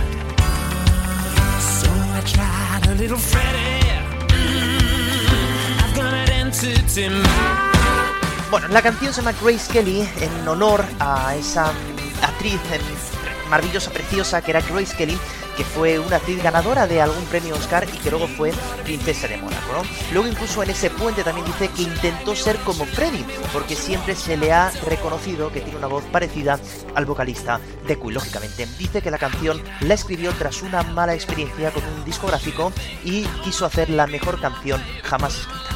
So I tried a little Freddie. Bueno, la canción se llama Grace Kelly en honor a esa actriz maravillosa, preciosa que era Grace Kelly, que fue una actriz ganadora de algún premio Oscar y que luego fue princesa de Mónaco, ¿no? Luego incluso en ese puente también dice que intentó ser como Freddie, porque siempre se le ha reconocido que tiene una voz parecida al vocalista de Queen, lógicamente. Dice que la canción la escribió tras una mala experiencia con un discográfico y quiso hacer la mejor canción jamás escrita.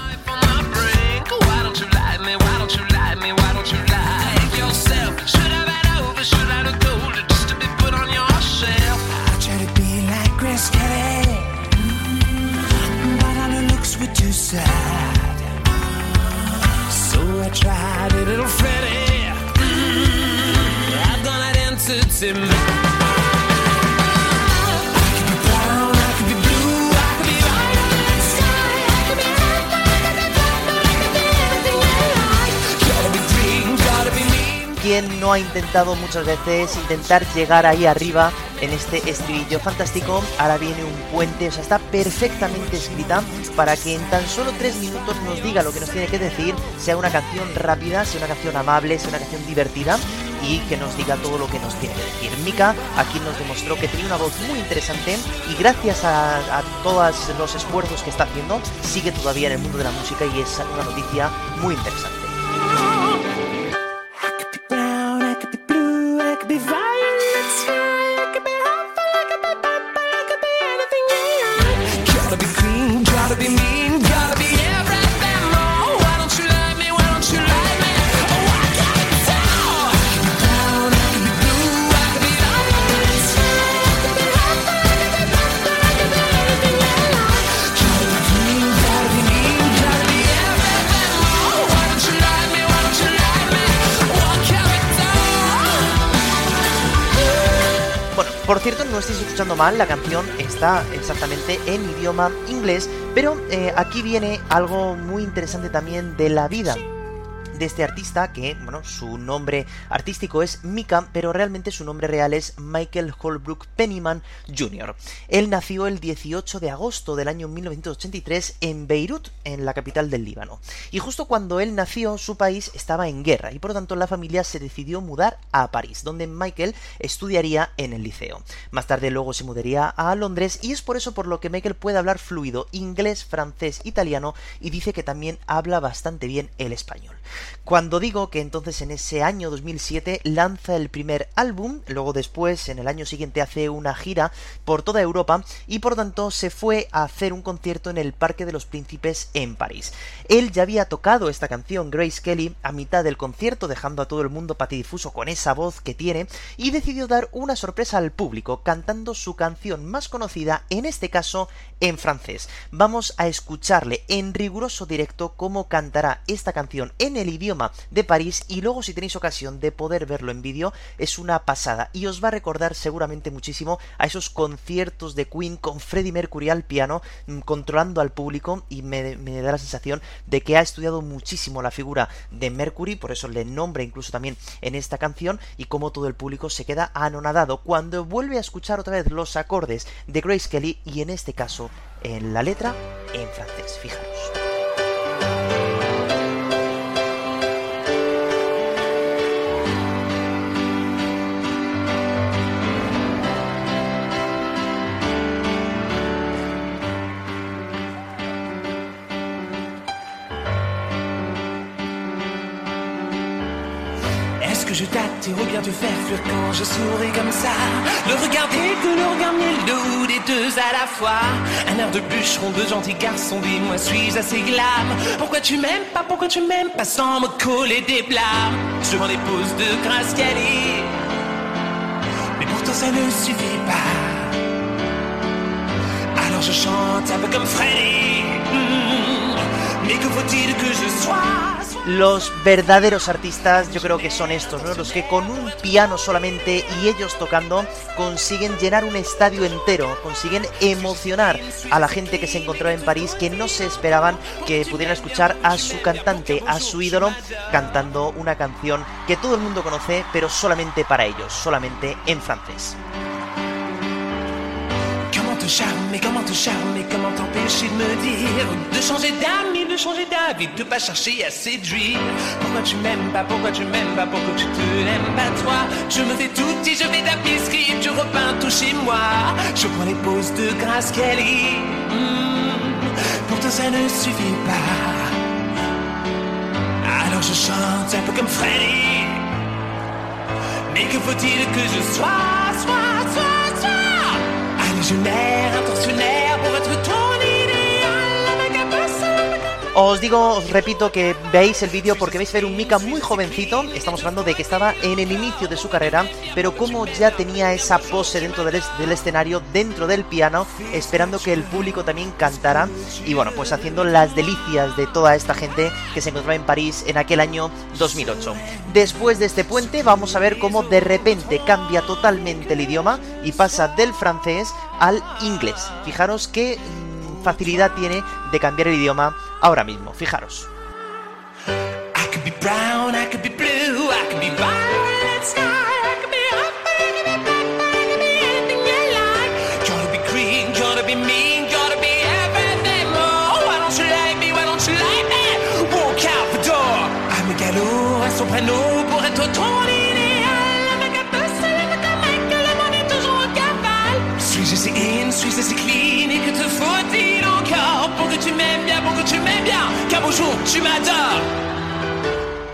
Me? Why don't you like me? Why don't you like yourself? Should I been over? Should I have told it just to be put on your shelf? I try to be like Grace Kelly, mm, but all her looks were too sad. So I tried a little Freddie. Mm, I've done that entity quien no ha intentado muchas veces intentar llegar ahí arriba en este estribillo fantástico. Ahora viene un puente, o sea, está perfectamente escrita para que en tan solo tres minutos nos diga lo que nos tiene que decir, sea una canción rápida, sea una canción amable, sea una canción divertida y que nos diga todo lo que nos tiene que decir. Mika aquí nos demostró que tenía una voz muy interesante y gracias a, a todos los esfuerzos que está haciendo, sigue todavía en el mundo de la música y es una noticia muy interesante. Escuchando mal, la canción está exactamente en idioma inglés, pero eh, aquí viene algo muy interesante también de la vida de este artista, que, bueno, su nombre artístico es Mika, pero realmente su nombre real es Michael Holbrook Pennyman Jr. Él nació el 18 de agosto del año 1983 en Beirut, en la capital del Líbano. Y justo cuando él nació, su país estaba en guerra, y por lo tanto la familia se decidió mudar a París, donde Michael estudiaría en el liceo. Más tarde luego se mudaría a Londres, y es por eso por lo que Michael puede hablar fluido inglés, francés, italiano, y dice que también habla bastante bien el español. Cuando digo que entonces en ese año 2007 lanza el primer álbum, luego después en el año siguiente hace una gira por toda Europa y por tanto se fue a hacer un concierto en el Parque de los Príncipes en París. Él ya había tocado esta canción Grace Kelly a mitad del concierto dejando a todo el mundo patidifuso con esa voz que tiene y decidió dar una sorpresa al público cantando su canción más conocida, en este caso en francés. Vamos a escucharle en riguroso directo cómo cantará esta canción en el idioma de París y luego si tenéis ocasión de poder verlo en vídeo es una pasada y os va a recordar seguramente muchísimo a esos conciertos de Queen con Freddie Mercury al piano mm, controlando al público y me, me da la sensación de que ha estudiado muchísimo la figura de Mercury, por eso le nombra incluso también en esta canción y cómo todo el público se queda anonadado cuando vuelve a escuchar otra vez los acordes de Grace Kelly y en este caso en la letra en francés, fijaros. Je t'attire ou bien te faire fuir quand je souris comme ça. Le regarder que le regard doux des deux à la fois. Un air de bûcheron, de gentil garçon, dis-moi suis-je assez glam? Pourquoi tu m'aimes pas, pourquoi tu m'aimes pas sans me coller des blâmes? Je m'en dépose de grâce Mais pourtant ça ne suffit pas. Alors je chante un peu comme Freddy. Mm. Mais que faut-il que je sois? Los verdaderos artistas yo creo que son estos, ¿no? Los que con un piano solamente y ellos tocando consiguen llenar un estadio entero, consiguen emocionar a la gente que se encontraba en París que no se esperaban que pudieran escuchar a su cantante, a su ídolo, cantando una canción que todo el mundo conoce, pero solamente para ellos, solamente en francés. Te charmer, comment te charmer, comment t'empêcher de me dire De changer d'amis, de changer d'avis, de pas chercher à séduire. Pourquoi tu m'aimes pas, pourquoi tu m'aimes pas, pourquoi tu te n'aimes pas toi? Je me fais tout et je fais ta biscuit, tu repeins tout chez moi. Je prends les poses de grâce Kelly Hmm, Pourtant ça ne suffit pas. Alors je chante un peu comme Freddy. Mais que faut-il que je sois, sois, sois, Os digo, os repito que veáis el vídeo porque vais a ver un Mika muy jovencito. Estamos hablando de que estaba en el inicio de su carrera, pero como ya tenía esa pose dentro del, del escenario, dentro del piano, esperando que el público también cantara. Y bueno, pues haciendo las delicias de toda esta gente que se encontraba en París en aquel año 2008. Después de este puente, vamos a ver cómo de repente cambia totalmente el idioma y pasa del francés al inglés. Fijaros qué facilidad tiene de cambiar el idioma ahora mismo. Fijaros. Et que te faut-il encore pour que tu m'aimes bien, pour que tu m'aimes bien? Car bonjour, tu m'adores.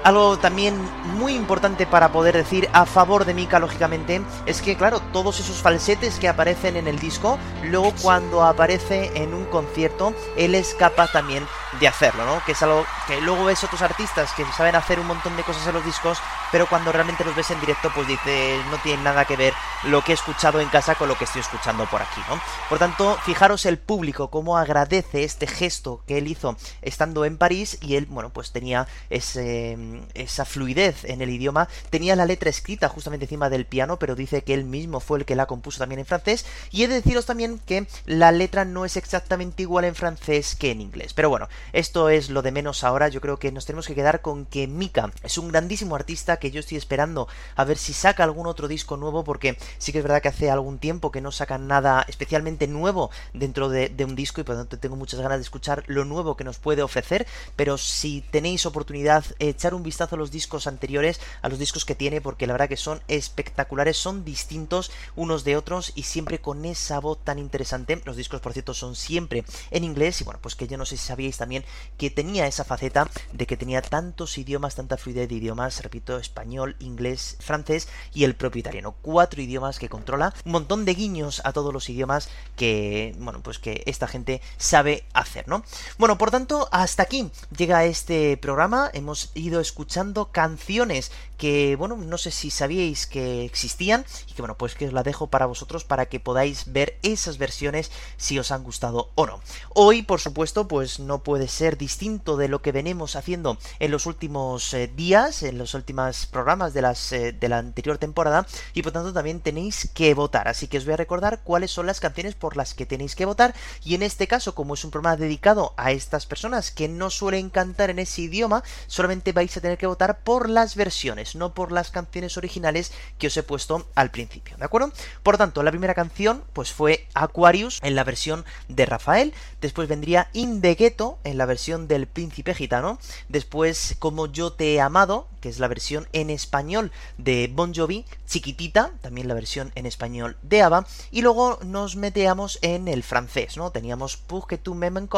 Algo también muy importante para poder decir a favor de Mika, lógicamente, es que, claro, todos esos falsetes que aparecen en el disco, luego cuando aparece en un concierto, él es capaz también de hacerlo, ¿no? Que es algo que luego ves otros artistas que saben hacer un montón de cosas en los discos, pero cuando realmente los ves en directo, pues dices, no tiene nada que ver lo que he escuchado en casa con lo que estoy escuchando por aquí, ¿no? Por tanto, fijaros el público cómo agradece este gesto que él hizo estando en París y él, bueno, pues tenía ese, esa fluidez en el idioma, tenía la letra escrita justamente encima del piano, pero dice que él mismo fue el que la compuso también en francés y he de deciros también que la letra no es exactamente igual en francés que en inglés, pero bueno, esto es lo de menos ahora, yo creo que nos tenemos que quedar con que Mika es un grandísimo artista que yo estoy esperando a ver si saca algún otro disco nuevo porque sí que es verdad que hace algún tiempo que no sacan nada especialmente nuevo dentro de, de un disco y por lo tanto tengo muchas ganas de escuchar lo nuevo que nos puede ofrecer, pero si tenéis oportunidad echar un vistazo a los discos anteriores, a los discos que tiene porque la verdad que son espectaculares, son distintos unos de otros y siempre con esa voz tan interesante. Los discos por cierto son siempre en inglés y bueno, pues que yo no sé si sabíais también que tenía esa faceta de que tenía tantos idiomas, tanta fluidez de idiomas, repito, español, inglés, francés y el propio italiano. Cuatro idiomas que controla, un montón de guiños a todos los idiomas que, bueno, pues que esta gente sabe hacer, ¿no? Bueno, por tanto, hasta aquí llega este programa. Hemos ido escuchando canciones que, bueno, no sé si sabíais que existían y que, bueno, pues que os la dejo para vosotros para que podáis ver esas versiones si os han gustado o no. Hoy, por supuesto, pues no puede ser distinto de lo que venimos haciendo en los últimos eh, días, en los últimos programas eh, de la anterior temporada y por tanto también tenéis que votar. Así que os voy a recordar cuáles son las canciones por las que tenéis que votar y en este caso, como es un programa dedicado a estas personas que no suelen cantar en ese idioma, solamente vais a tener que votar por las versiones, no por las canciones originales que os he puesto al principio, ¿de acuerdo? Por tanto, la primera canción pues fue Aquarius en la versión de Rafael, después vendría In Ghetto la versión del Príncipe Gitano, después Como yo te he amado que es la versión en español de Bon Jovi, Chiquitita, también la versión en español de ABBA, y luego nos meteamos en el francés, ¿no? Teníamos Pour que tu m'aimes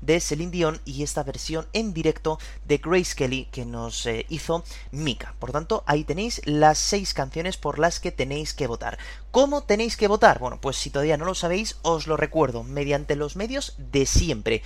de Celine Dion y esta versión en directo de Grace Kelly que nos eh, hizo Mika. Por tanto, ahí tenéis las seis canciones por las que tenéis que votar. ¿Cómo tenéis que votar? Bueno, pues si todavía no lo sabéis, os lo recuerdo, mediante los medios de siempre.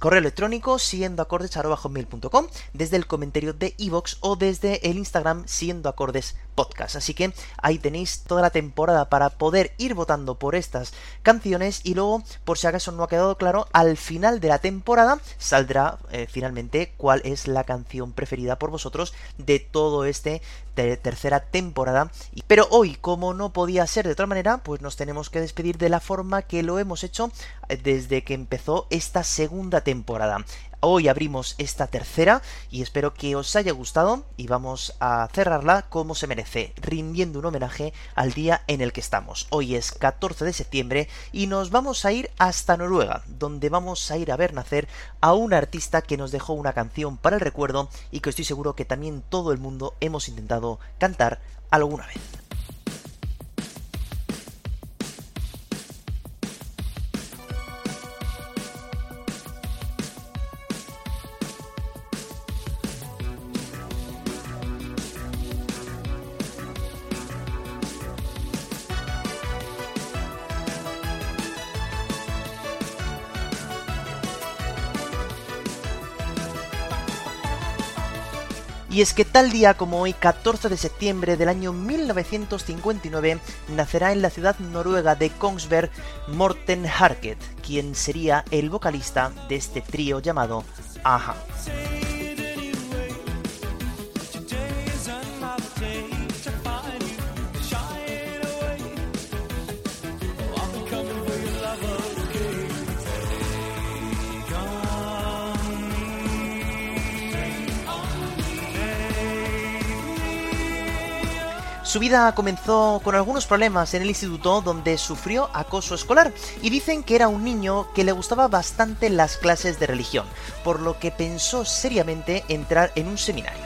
Correo electrónico siendo acordes.com, desde el comentario de iVoox o desde el Instagram siendo acordes podcast. Así que ahí tenéis toda la temporada para poder ir votando por estas canciones y luego, por si acaso no ha quedado claro, al final de la temporada saldrá eh, finalmente cuál es la canción preferida por vosotros de todo este de tercera temporada. Pero hoy, como no podía ser de otra manera, pues nos tenemos que despedir de la forma que lo hemos hecho eh, desde que empezó esta segunda temporada. Hoy abrimos esta tercera y espero que os haya gustado y vamos a cerrarla como se merece, rindiendo un homenaje al día en el que estamos. Hoy es 14 de septiembre y nos vamos a ir hasta Noruega, donde vamos a ir a ver nacer a un artista que nos dejó una canción para el recuerdo y que estoy seguro que también todo el mundo hemos intentado cantar alguna vez. Y es que tal día como hoy, 14 de septiembre del año 1959, nacerá en la ciudad noruega de Kongsberg Morten Harket, quien sería el vocalista de este trío llamado Aja. Su vida comenzó con algunos problemas en el instituto donde sufrió acoso escolar y dicen que era un niño que le gustaba bastante las clases de religión, por lo que pensó seriamente entrar en un seminario.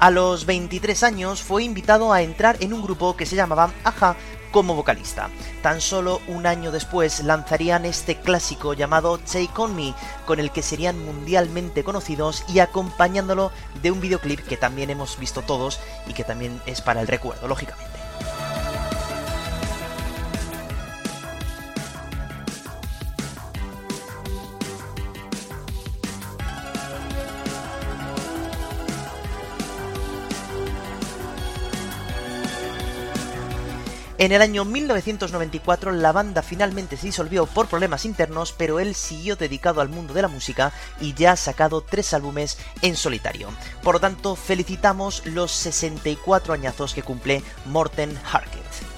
A los 23 años fue invitado a entrar en un grupo que se llamaba Aja como vocalista. Tan solo un año después lanzarían este clásico llamado Take On Me, con el que serían mundialmente conocidos y acompañándolo de un videoclip que también hemos visto todos y que también es para el recuerdo, lógicamente. En el año 1994 la banda finalmente se disolvió por problemas internos, pero él siguió dedicado al mundo de la música y ya ha sacado tres álbumes en solitario. Por lo tanto, felicitamos los 64 añazos que cumple Morten Harket.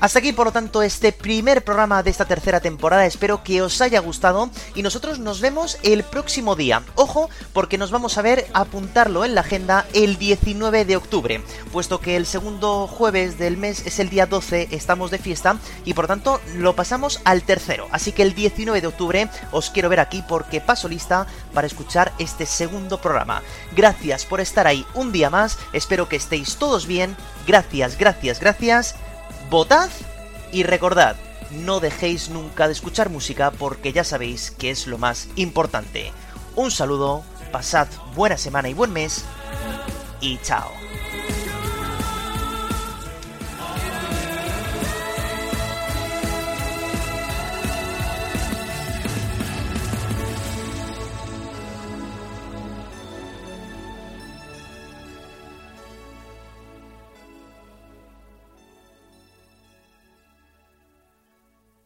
Hasta aquí, por lo tanto, este primer programa de esta tercera temporada. Espero que os haya gustado y nosotros nos vemos el próximo día. Ojo, porque nos vamos a ver, apuntarlo en la agenda, el 19 de octubre, puesto que el segundo jueves del mes es el día 12, estamos de fiesta y por tanto lo pasamos al tercero. Así que el 19 de octubre os quiero ver aquí porque paso lista para escuchar este segundo programa. Gracias por estar ahí un día más, espero que estéis todos bien. Gracias, gracias, gracias votad y recordad, no dejéis nunca de escuchar música porque ya sabéis que es lo más importante. Un saludo, pasad buena semana y buen mes y chao.